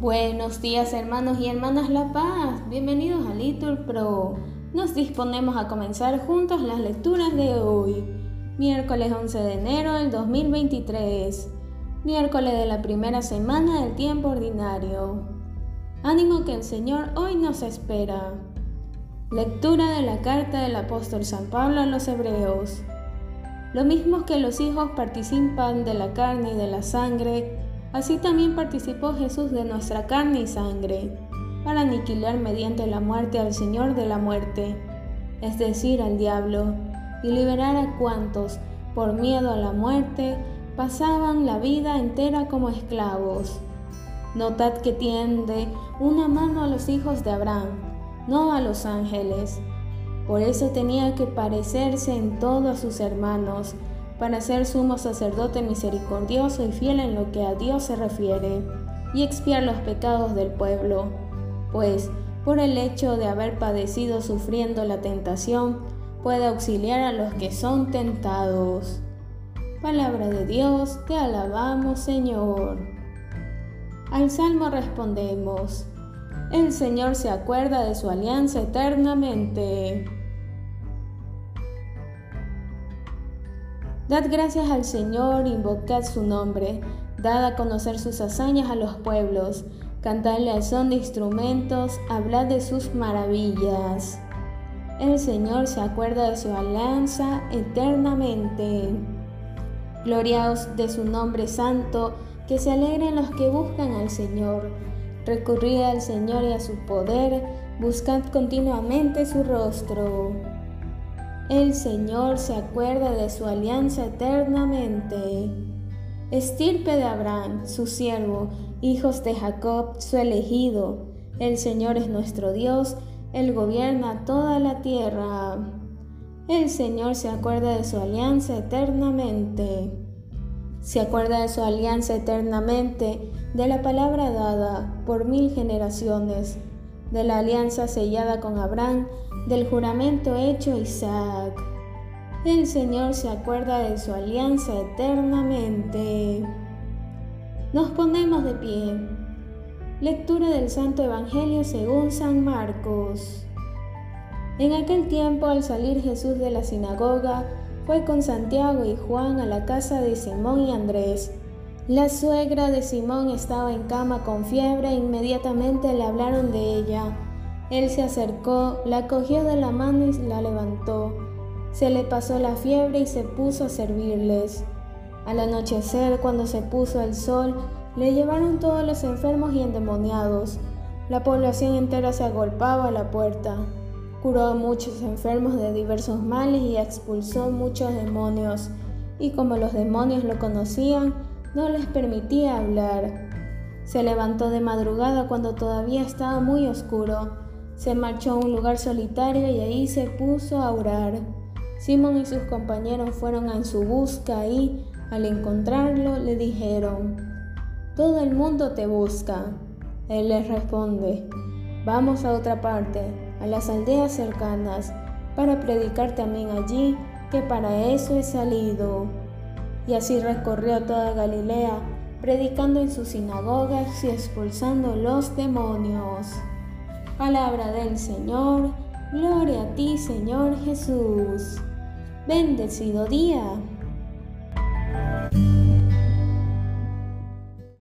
Buenos días hermanos y hermanas La Paz, bienvenidos a Little Pro. Nos disponemos a comenzar juntos las lecturas de hoy, miércoles 11 de enero del 2023, miércoles de la primera semana del tiempo ordinario. Ánimo que el Señor hoy nos espera. Lectura de la carta del apóstol San Pablo a los Hebreos. Lo mismo que los hijos participan de la carne y de la sangre, Así también participó Jesús de nuestra carne y sangre, para aniquilar mediante la muerte al Señor de la muerte, es decir, al diablo, y liberar a cuantos, por miedo a la muerte, pasaban la vida entera como esclavos. Notad que tiende una mano a los hijos de Abraham, no a los ángeles. Por eso tenía que parecerse en todo a sus hermanos, para ser sumo sacerdote misericordioso y fiel en lo que a Dios se refiere, y expiar los pecados del pueblo, pues por el hecho de haber padecido sufriendo la tentación, puede auxiliar a los que son tentados. Palabra de Dios, te alabamos Señor. Al Salmo respondemos, el Señor se acuerda de su alianza eternamente. Dad gracias al Señor, invocad su nombre, dad a conocer sus hazañas a los pueblos, cantadle al son de instrumentos, hablad de sus maravillas. El Señor se acuerda de su alianza eternamente. Gloriaos de su nombre santo, que se alegren los que buscan al Señor. Recurrid al Señor y a su poder, buscad continuamente su rostro. El Señor se acuerda de su alianza eternamente. Estirpe de Abraham, su siervo, hijos de Jacob, su elegido. El Señor es nuestro Dios, Él gobierna toda la tierra. El Señor se acuerda de su alianza eternamente. Se acuerda de su alianza eternamente, de la palabra dada por mil generaciones, de la alianza sellada con Abraham del juramento hecho a Isaac. El Señor se acuerda de su alianza eternamente. Nos ponemos de pie. Lectura del Santo Evangelio según San Marcos. En aquel tiempo, al salir Jesús de la sinagoga, fue con Santiago y Juan a la casa de Simón y Andrés. La suegra de Simón estaba en cama con fiebre e inmediatamente le hablaron de ella. Él se acercó, la cogió de la mano y la levantó. Se le pasó la fiebre y se puso a servirles. Al anochecer, cuando se puso el sol, le llevaron todos los enfermos y endemoniados. La población entera se agolpaba a la puerta. Curó a muchos enfermos de diversos males y expulsó muchos demonios. Y como los demonios lo conocían, no les permitía hablar. Se levantó de madrugada cuando todavía estaba muy oscuro se marchó a un lugar solitario y ahí se puso a orar. Simón y sus compañeros fueron en su busca y, al encontrarlo, le dijeron, Todo el mundo te busca. Él les responde, Vamos a otra parte, a las aldeas cercanas, para predicar también allí, que para eso he salido. Y así recorrió toda Galilea, predicando en sus sinagogas y expulsando los demonios. Palabra del Señor, gloria a ti Señor Jesús. Bendecido día.